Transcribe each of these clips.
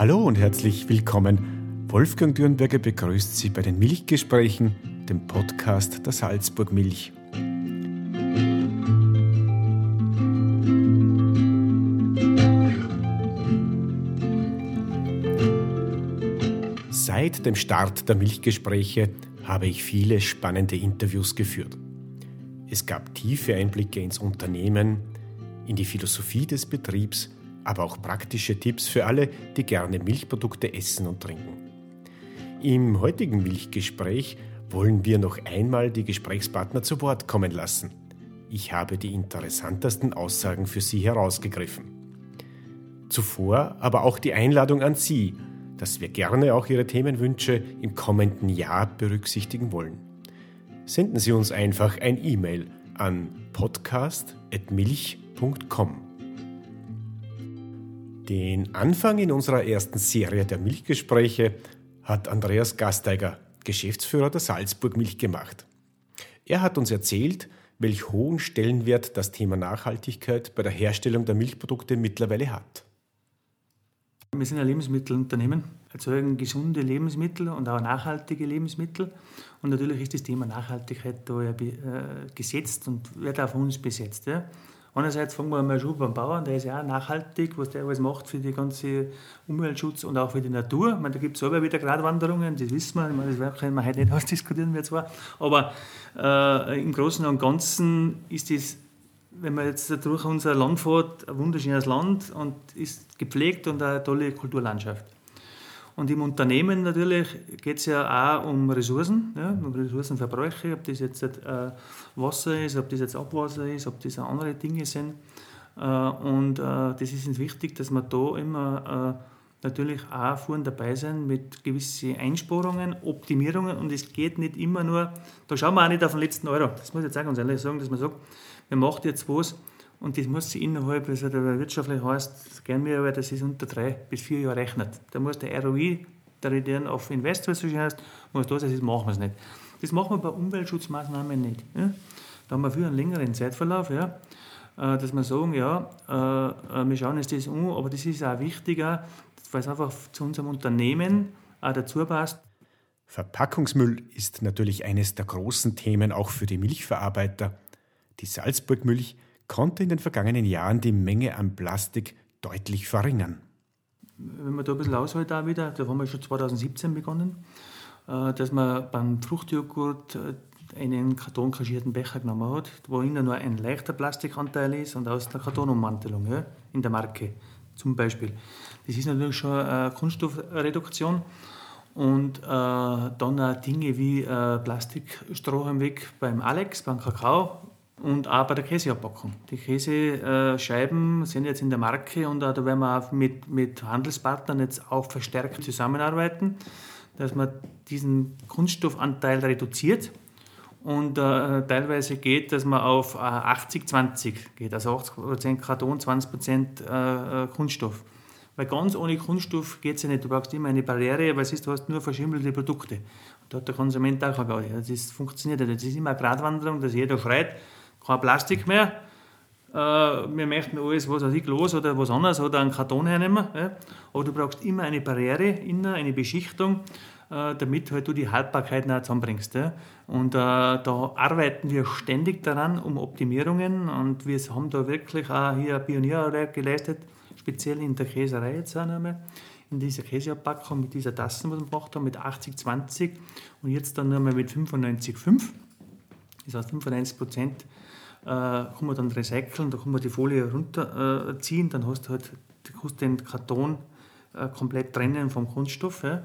Hallo und herzlich willkommen. Wolfgang Dürnberger begrüßt Sie bei den Milchgesprächen, dem Podcast der Salzburg Milch. Seit dem Start der Milchgespräche habe ich viele spannende Interviews geführt. Es gab tiefe Einblicke ins Unternehmen, in die Philosophie des Betriebs, aber auch praktische Tipps für alle, die gerne Milchprodukte essen und trinken. Im heutigen Milchgespräch wollen wir noch einmal die Gesprächspartner zu Wort kommen lassen. Ich habe die interessantesten Aussagen für Sie herausgegriffen. Zuvor aber auch die Einladung an Sie, dass wir gerne auch Ihre Themenwünsche im kommenden Jahr berücksichtigen wollen. Senden Sie uns einfach ein E-Mail an podcast.milch.com. Den Anfang in unserer ersten Serie der Milchgespräche hat Andreas Gasteiger, Geschäftsführer der Salzburg Milch, gemacht. Er hat uns erzählt, welch hohen Stellenwert das Thema Nachhaltigkeit bei der Herstellung der Milchprodukte mittlerweile hat. Wir sind ein Lebensmittelunternehmen, erzeugen gesunde Lebensmittel und auch nachhaltige Lebensmittel. Und natürlich ist das Thema Nachhaltigkeit da ja äh, gesetzt und wird von uns besetzt. Ja. Einerseits fangen wir mal schon beim Bauern, der ist ja auch nachhaltig, was der alles macht für den ganzen Umweltschutz und auch für die Natur. Ich meine, da gibt es selber wieder Gratwanderungen, das wissen wir. Ich meine, das können wir heute nicht ausdiskutieren, wir zwar. Aber äh, im Großen und Ganzen ist es, wenn man jetzt durch unser Land fährt, ein wunderschönes Land und ist gepflegt und eine tolle Kulturlandschaft. Und im Unternehmen natürlich geht es ja auch um Ressourcen, ja, um Ressourcenverbräuche, ob das jetzt äh, Wasser ist, ob das jetzt Abwasser ist, ob das andere Dinge sind. Äh, und äh, das ist uns wichtig, dass wir da immer äh, natürlich auch vorne dabei sind mit gewissen Einsparungen, Optimierungen. Und es geht nicht immer nur, da schauen wir auch nicht auf den letzten Euro. Das muss ich jetzt auch ganz ehrlich sagen, dass man sagt, man macht jetzt was, und das muss sich innerhalb, also der wirtschaftlich heißt, gern mir aber, das ist unter drei bis vier Jahre rechnet. Da muss der ROI, der Return auf Invest, was so schön heißt, muss da sein, das machen wir es nicht. Das machen wir bei Umweltschutzmaßnahmen nicht. Ja? Da haben wir für einen längeren Zeitverlauf, ja, äh, dass wir sagen, ja, äh, äh, wir schauen uns das an, aber das ist auch wichtiger, weil es einfach zu unserem Unternehmen auch dazu passt. Verpackungsmüll ist natürlich eines der großen Themen auch für die Milchverarbeiter. Die Salzburg Milch konnte in den vergangenen Jahren die Menge an Plastik deutlich verringern. Wenn man da ein bisschen aushält, auch wieder, da haben wir schon 2017 begonnen, äh, dass man beim Fruchtjoghurt äh, einen kartonkaschierten Becher genommen hat, wo innen nur ein leichter Plastikanteil ist und aus der Kartonummantelung ja, in der Marke zum Beispiel. Das ist natürlich schon eine Kunststoffreduktion. Und äh, dann auch Dinge wie äh, Plastikstrohhalm weg beim Alex, beim Kakao, und auch bei der Käseabpackung. Die Käsescheiben sind jetzt in der Marke und da werden wir auch mit, mit Handelspartnern jetzt auch verstärkt zusammenarbeiten, dass man diesen Kunststoffanteil reduziert und äh, teilweise geht, dass man auf äh, 80-20 geht, also 80% Karton, 20% äh, äh, Kunststoff. Weil ganz ohne Kunststoff geht es ja nicht. Du brauchst immer eine Barriere, weil du hast nur verschimmelte Produkte. Da hat der Konsument auch keine Das funktioniert nicht. Das ist immer eine Gratwanderung, dass jeder schreit, kein Plastik mehr. Äh, wir möchten alles, was weiß ich, los oder was anderes oder einen Karton hernehmen. Ja. Aber du brauchst immer eine Barriere innen, eine Beschichtung, äh, damit halt du die Haltbarkeit noch zusammenbringst. Ja. Und äh, da arbeiten wir ständig daran, um Optimierungen. Und wir haben da wirklich auch hier Pionierarbeit geleistet, speziell in der Käserei jetzt auch nochmal in dieser Käseabpackung mit dieser Tassen, was wir gemacht haben, mit 80-20 und jetzt dann nochmal mit 95-5. Das heißt, 95 Prozent kann man dann recyceln, da kann man die Folie runterziehen, äh, dann hast du halt kannst den Karton äh, komplett trennen vom Kunststoff. Ja.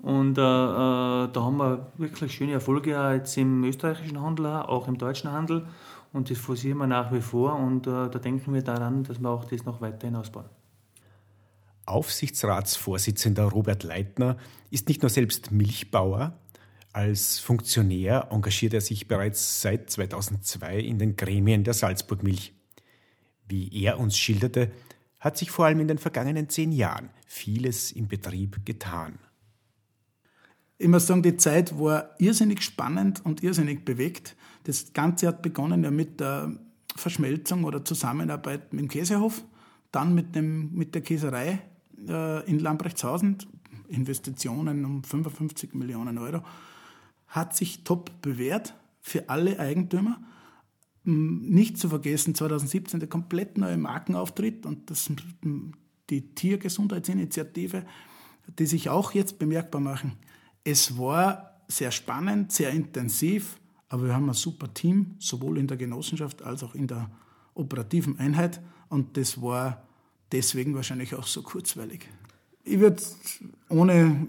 Und äh, äh, da haben wir wirklich schöne Erfolge auch jetzt im österreichischen Handel, auch im deutschen Handel. Und das forcieren wir nach wie vor und äh, da denken wir daran, dass wir auch das noch weiterhin ausbauen. Aufsichtsratsvorsitzender Robert Leitner ist nicht nur selbst Milchbauer, als Funktionär engagiert er sich bereits seit 2002 in den Gremien der Salzburg Milch. Wie er uns schilderte, hat sich vor allem in den vergangenen zehn Jahren vieles im Betrieb getan. Ich muss sagen, die Zeit war irrsinnig spannend und irrsinnig bewegt. Das Ganze hat begonnen ja mit der Verschmelzung oder Zusammenarbeit mit dem Käsehof, dann mit, dem, mit der Käserei äh, in Lambrechtshausen, Investitionen um 55 Millionen Euro, hat sich top bewährt für alle Eigentümer. Nicht zu vergessen, 2017 der komplett neue Markenauftritt und das, die Tiergesundheitsinitiative, die sich auch jetzt bemerkbar machen. Es war sehr spannend, sehr intensiv, aber wir haben ein super Team, sowohl in der Genossenschaft als auch in der operativen Einheit und das war deswegen wahrscheinlich auch so kurzweilig. Ich würde ohne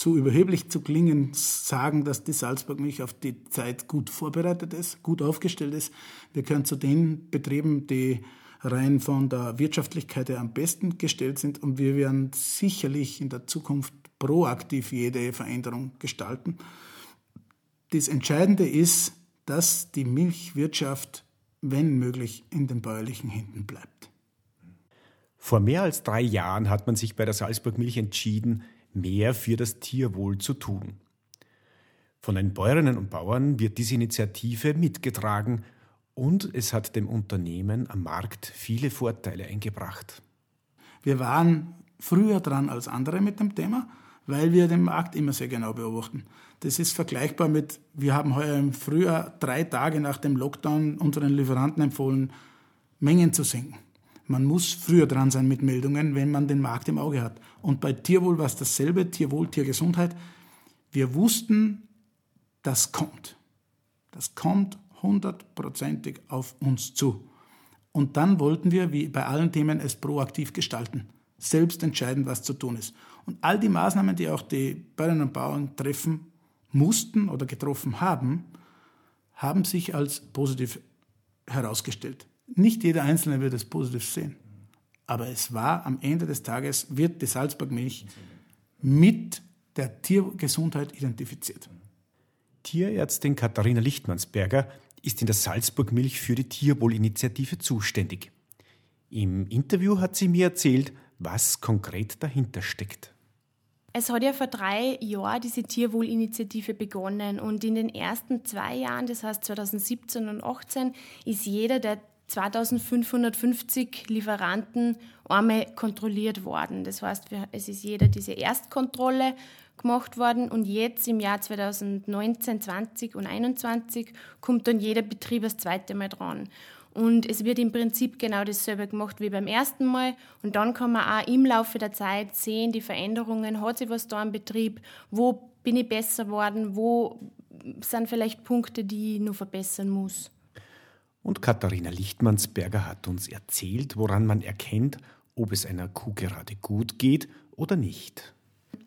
zu überheblich zu klingen, sagen, dass die Salzburg Milch auf die Zeit gut vorbereitet ist, gut aufgestellt ist. Wir können zu den Betrieben, die rein von der Wirtschaftlichkeit her am besten gestellt sind und wir werden sicherlich in der Zukunft proaktiv jede Veränderung gestalten. Das Entscheidende ist, dass die Milchwirtschaft, wenn möglich, in den bäuerlichen Händen bleibt. Vor mehr als drei Jahren hat man sich bei der Salzburg Milch entschieden, mehr für das Tierwohl zu tun. Von den Bäuerinnen und Bauern wird diese Initiative mitgetragen und es hat dem Unternehmen am Markt viele Vorteile eingebracht. Wir waren früher dran als andere mit dem Thema, weil wir den Markt immer sehr genau beobachten. Das ist vergleichbar mit, wir haben heuer im Frühjahr drei Tage nach dem Lockdown unseren Lieferanten empfohlen, Mengen zu senken. Man muss früher dran sein mit Meldungen, wenn man den Markt im Auge hat. Und bei Tierwohl war es dasselbe, Tierwohl, Tiergesundheit. Wir wussten, das kommt. Das kommt hundertprozentig auf uns zu. Und dann wollten wir, wie bei allen Themen, es proaktiv gestalten. Selbst entscheiden, was zu tun ist. Und all die Maßnahmen, die auch die Bäuerinnen und Bauern treffen mussten oder getroffen haben, haben sich als positiv herausgestellt. Nicht jeder Einzelne wird es positiv sehen. Aber es war am Ende des Tages, wird die Salzburg-Milch mit der Tiergesundheit identifiziert. Tierärztin Katharina Lichtmannsberger ist in der Salzburg-Milch für die Tierwohlinitiative zuständig. Im Interview hat sie mir erzählt, was konkret dahinter steckt. Es hat ja vor drei Jahren diese Tierwohlinitiative begonnen und in den ersten zwei Jahren, das heißt 2017 und 2018, ist jeder der 2550 Lieferanten einmal kontrolliert worden. Das heißt, es ist jeder diese Erstkontrolle gemacht worden und jetzt im Jahr 2019, 20 und 21 kommt dann jeder Betrieb das zweite Mal dran. Und es wird im Prinzip genau dasselbe gemacht wie beim ersten Mal. Und dann kann man auch im Laufe der Zeit sehen, die Veränderungen, hat sich was da im Betrieb, wo bin ich besser geworden, wo sind vielleicht Punkte, die ich noch verbessern muss. Und Katharina Lichtmannsberger hat uns erzählt, woran man erkennt, ob es einer Kuh gerade gut geht oder nicht.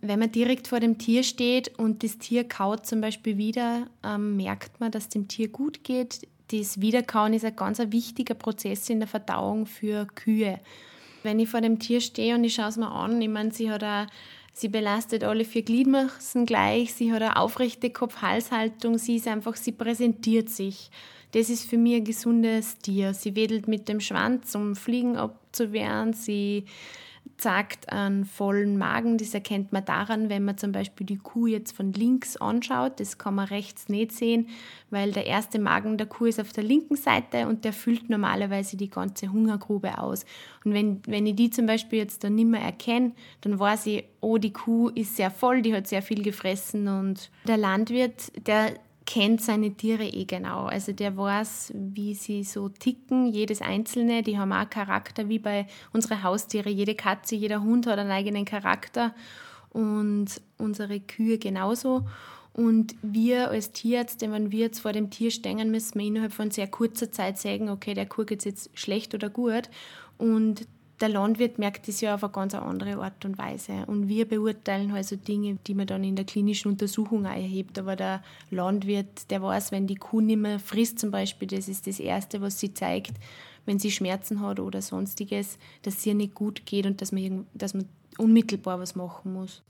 Wenn man direkt vor dem Tier steht und das Tier kaut zum Beispiel wieder, ähm, merkt man, dass dem Tier gut geht. Das Wiederkauen ist ein ganz wichtiger Prozess in der Verdauung für Kühe. Wenn ich vor dem Tier stehe und ich schaue es mir an, ich meine, sie hat eine Sie belastet alle vier Gliedmaßen gleich, sie hat eine aufrechte Kopf-Halshaltung, sie ist einfach, sie präsentiert sich. Das ist für mich ein gesundes Tier. Sie wedelt mit dem Schwanz, um Fliegen abzuwehren. Sie zeigt einen vollen Magen. Das erkennt man daran, wenn man zum Beispiel die Kuh jetzt von links anschaut. Das kann man rechts nicht sehen, weil der erste Magen der Kuh ist auf der linken Seite und der füllt normalerweise die ganze Hungergrube aus. Und wenn, wenn ich die zum Beispiel jetzt dann nicht mehr erkenne, dann weiß ich, oh, die Kuh ist sehr voll, die hat sehr viel gefressen und der Landwirt, der kennt seine Tiere eh genau. Also der weiß, wie sie so ticken, jedes einzelne. Die haben auch Charakter, wie bei unseren Haustiere. Jede Katze, jeder Hund hat einen eigenen Charakter und unsere Kühe genauso. Und wir als Tierärzte, wenn wir jetzt vor dem Tier stehen, müssen wir innerhalb von sehr kurzer Zeit sagen, okay, der Kuh geht jetzt schlecht oder gut. Und der Landwirt merkt das ja auf eine ganz andere Art und Weise. Und wir beurteilen also Dinge, die man dann in der klinischen Untersuchung auch erhebt. Aber der Landwirt, der weiß, wenn die Kuh nicht mehr frisst zum Beispiel, das ist das Erste, was sie zeigt, wenn sie Schmerzen hat oder sonstiges, dass es ihr nicht gut geht und dass man, dass man unmittelbar was machen muss.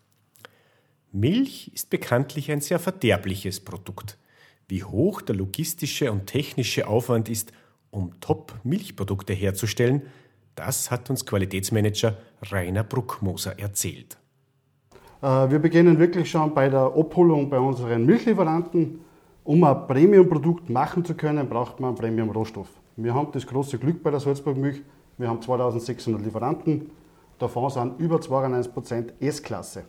Milch ist bekanntlich ein sehr verderbliches Produkt. Wie hoch der logistische und technische Aufwand ist, um Top-Milchprodukte herzustellen, das hat uns Qualitätsmanager Rainer Bruckmoser erzählt. Äh, wir beginnen wirklich schon bei der Abholung bei unseren Milchlieferanten. Um ein Premium-Produkt machen zu können, braucht man einen Premium-Rohstoff. Wir haben das große Glück bei der Salzburg Milch. Wir haben 2600 Lieferanten. Davon sind über 92% S-Klasse.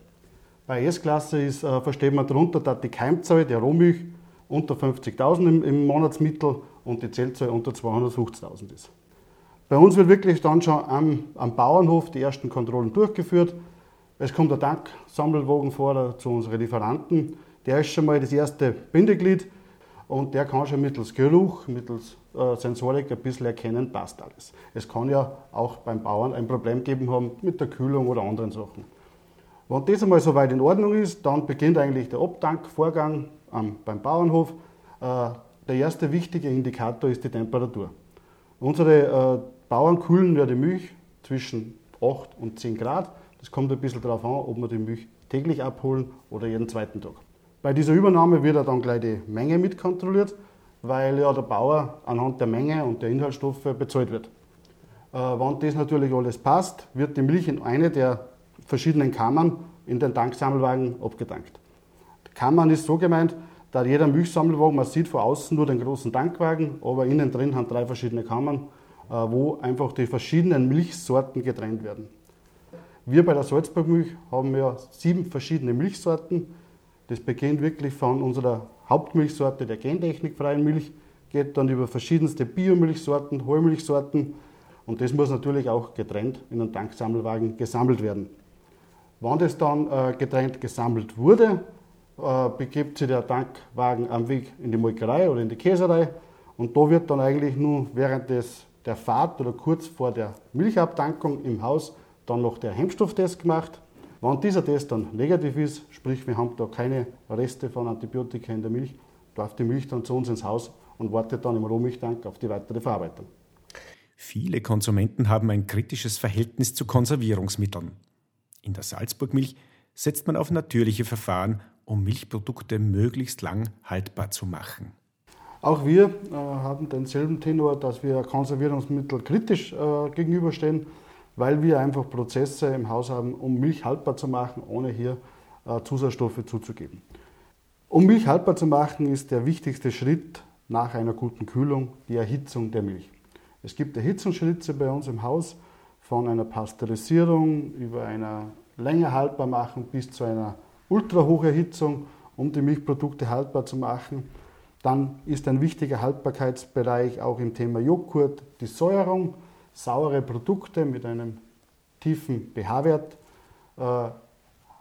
Bei S-Klasse ist, äh, versteht man darunter, dass die Keimzahl der Rohmilch unter 50.000 im, im, Monatsmittel und die Zellzahl unter 250.000 ist. Bei uns wird wirklich dann schon am, am, Bauernhof die ersten Kontrollen durchgeführt. Es kommt der Tanksammelwagen vor zu unseren Lieferanten. Der ist schon mal das erste Bindeglied und der kann schon mittels Geruch, mittels äh, Sensorik ein bisschen erkennen, passt alles. Es kann ja auch beim Bauern ein Problem geben haben mit der Kühlung oder anderen Sachen. Wenn das einmal soweit in Ordnung ist, dann beginnt eigentlich der Abtankvorgang ähm, beim Bauernhof. Äh, der erste wichtige Indikator ist die Temperatur. Unsere äh, Bauern kühlen ja die Milch zwischen 8 und 10 Grad. Das kommt ein bisschen darauf an, ob wir die Milch täglich abholen oder jeden zweiten Tag. Bei dieser Übernahme wird dann gleich die Menge mitkontrolliert, weil ja der Bauer anhand der Menge und der Inhaltsstoffe bezahlt wird. Äh, wenn das natürlich alles passt, wird die Milch in eine der verschiedenen Kammern in den Tanksammelwagen abgetankt. Die Kammern ist so gemeint, da jeder Milchsammelwagen, man sieht von außen nur den großen Tankwagen, aber innen drin haben drei verschiedene Kammern, wo einfach die verschiedenen Milchsorten getrennt werden. Wir bei der Salzburgmilch haben ja sieben verschiedene Milchsorten das beginnt wirklich von unserer Hauptmilchsorte der gentechnikfreien Milch, geht dann über verschiedenste Biomilchsorten, Hohlmilchsorten und das muss natürlich auch getrennt in einem Tanksammelwagen gesammelt werden. Wann das dann äh, getrennt gesammelt wurde, äh, begibt sich der Tankwagen am Weg in die Molkerei oder in die Käserei und da wird dann eigentlich nur während des, der Fahrt oder kurz vor der Milchabtankung im Haus dann noch der Hemmstofftest gemacht wenn dieser Test dann negativ ist, sprich wir haben da keine Reste von Antibiotika in der Milch, darf die Milch dann zu uns ins Haus und wartet dann im Rohmilchtank auf die weitere Verarbeitung. Viele Konsumenten haben ein kritisches Verhältnis zu Konservierungsmitteln. In der Salzburgmilch setzt man auf natürliche Verfahren, um Milchprodukte möglichst lang haltbar zu machen. Auch wir äh, haben denselben Tenor, dass wir Konservierungsmittel kritisch äh, gegenüberstehen weil wir einfach Prozesse im Haus haben, um Milch haltbar zu machen, ohne hier äh, Zusatzstoffe zuzugeben. Um Milch haltbar zu machen, ist der wichtigste Schritt nach einer guten Kühlung die Erhitzung der Milch. Es gibt Erhitzungsschritte bei uns im Haus, von einer Pasteurisierung über einer länger haltbar machen bis zu einer Ultrahocherhitzung, um die Milchprodukte haltbar zu machen. Dann ist ein wichtiger Haltbarkeitsbereich auch im Thema Joghurt die Säuerung saure Produkte mit einem tiefen pH-Wert äh,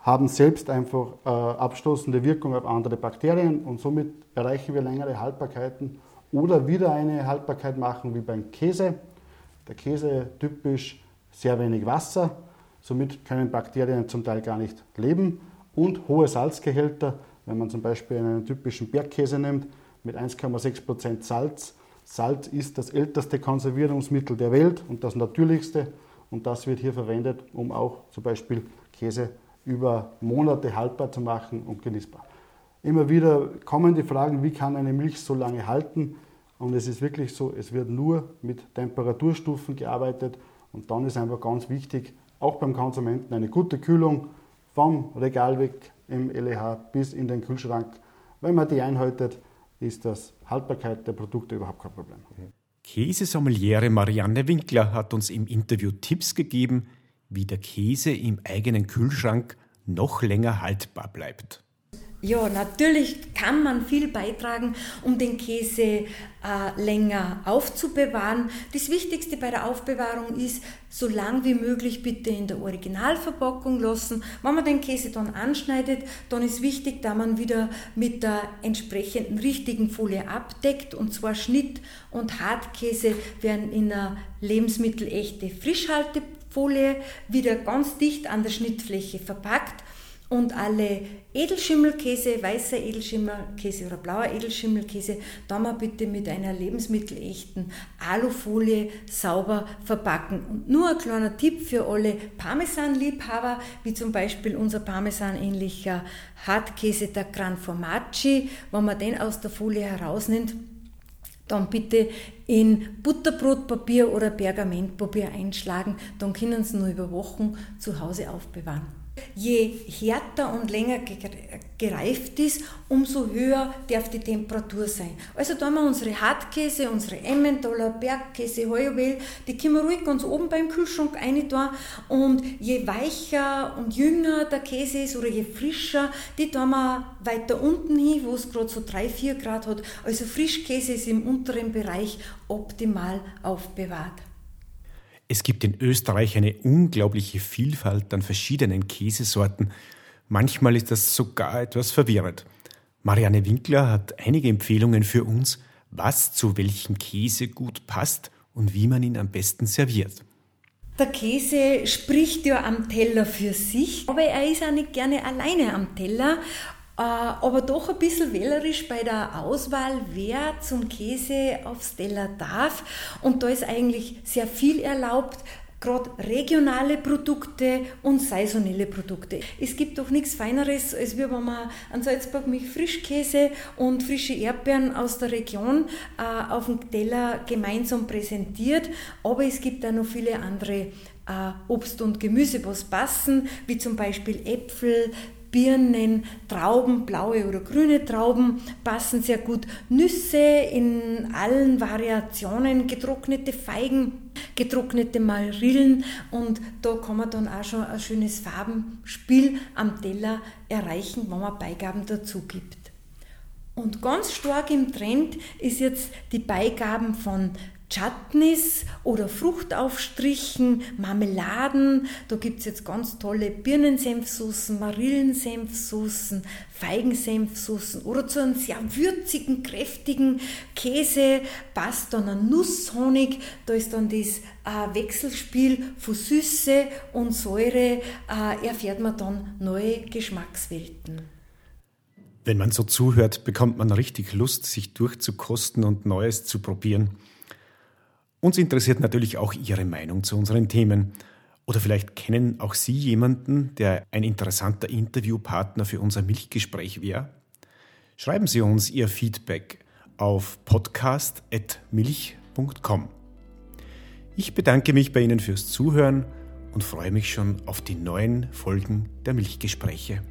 haben selbst einfach äh, abstoßende Wirkung auf andere Bakterien und somit erreichen wir längere Haltbarkeiten oder wieder eine Haltbarkeit machen wie beim Käse. Der Käse typisch sehr wenig Wasser, somit können Bakterien zum Teil gar nicht leben und hohe Salzgehälter, wenn man zum Beispiel einen typischen Bergkäse nimmt mit 1,6% Salz, Salz ist das älteste Konservierungsmittel der Welt und das natürlichste. Und das wird hier verwendet, um auch zum Beispiel Käse über Monate haltbar zu machen und genießbar. Immer wieder kommen die Fragen, wie kann eine Milch so lange halten? Und es ist wirklich so, es wird nur mit Temperaturstufen gearbeitet. Und dann ist einfach ganz wichtig, auch beim Konsumenten eine gute Kühlung vom Regal weg im LEH bis in den Kühlschrank. Wenn man die einhaltet, ist das Haltbarkeit der Produkte überhaupt kein Problem. Käsesommeliere Marianne Winkler hat uns im Interview Tipps gegeben, wie der Käse im eigenen Kühlschrank noch länger haltbar bleibt. Ja, natürlich kann man viel beitragen, um den Käse äh, länger aufzubewahren. Das Wichtigste bei der Aufbewahrung ist, so lang wie möglich bitte in der Originalverpackung lassen. Wenn man den Käse dann anschneidet, dann ist wichtig, da man wieder mit der entsprechenden richtigen Folie abdeckt. Und zwar Schnitt und Hartkäse werden in einer lebensmittelechte Frischhaltefolie wieder ganz dicht an der Schnittfläche verpackt und alle Edelschimmelkäse, weißer Edelschimmelkäse oder blauer Edelschimmelkäse, da mal bitte mit einer lebensmittelechten Alufolie sauber verpacken. Und nur ein kleiner Tipp für alle Parmesan-Liebhaber, wie zum Beispiel unser Parmesan-ähnlicher Hartkäse, der Gran Formaggi, wenn man den aus der Folie herausnimmt, dann bitte in Butterbrotpapier oder Pergamentpapier einschlagen, dann können Sie nur über Wochen zu Hause aufbewahren. Je härter und länger gereift ist, umso höher darf die Temperatur sein. Also da haben wir unsere Hartkäse, unsere Emmentaler, Bergkäse, Heuerwell, die können wir ruhig ganz oben beim Kühlschrank rein tun. Und je weicher und jünger der Käse ist oder je frischer, die tun wir weiter unten hin, wo es gerade so 3, 4 Grad hat. Also Frischkäse ist im unteren Bereich optimal aufbewahrt. Es gibt in Österreich eine unglaubliche Vielfalt an verschiedenen Käsesorten. Manchmal ist das sogar etwas verwirrend. Marianne Winkler hat einige Empfehlungen für uns, was zu welchem Käse gut passt und wie man ihn am besten serviert. Der Käse spricht ja am Teller für sich, aber er ist auch nicht gerne alleine am Teller. Äh, aber doch ein bisschen wählerisch bei der Auswahl, wer zum Käse aufs Teller darf. Und da ist eigentlich sehr viel erlaubt, gerade regionale Produkte und saisonelle Produkte. Es gibt doch nichts Feineres, als wenn man an Salzburg mit Frischkäse und frische Erdbeeren aus der Region äh, auf dem Teller gemeinsam präsentiert. Aber es gibt auch noch viele andere äh, Obst und Gemüse, was passen, wie zum Beispiel Äpfel, Birnen, Trauben, blaue oder grüne Trauben passen sehr gut. Nüsse in allen Variationen, getrocknete Feigen, getrocknete Marillen und da kann man dann auch schon ein schönes Farbenspiel am Teller erreichen, wenn man Beigaben dazu gibt. Und ganz stark im Trend ist jetzt die Beigaben von Chutneys oder Fruchtaufstrichen, Marmeladen. Da gibt es jetzt ganz tolle Birnensenfsoßen, Marillensenfsoßen, Feigensenfsoßen oder zu einem sehr würzigen, kräftigen Käse passt dann ein Nusshonig. Da ist dann das äh, Wechselspiel von Süße und Säure, äh, erfährt man dann neue Geschmackswelten. Wenn man so zuhört, bekommt man richtig Lust, sich durchzukosten und Neues zu probieren. Uns interessiert natürlich auch Ihre Meinung zu unseren Themen. Oder vielleicht kennen auch Sie jemanden, der ein interessanter Interviewpartner für unser Milchgespräch wäre? Schreiben Sie uns Ihr Feedback auf podcast.milch.com. Ich bedanke mich bei Ihnen fürs Zuhören und freue mich schon auf die neuen Folgen der Milchgespräche.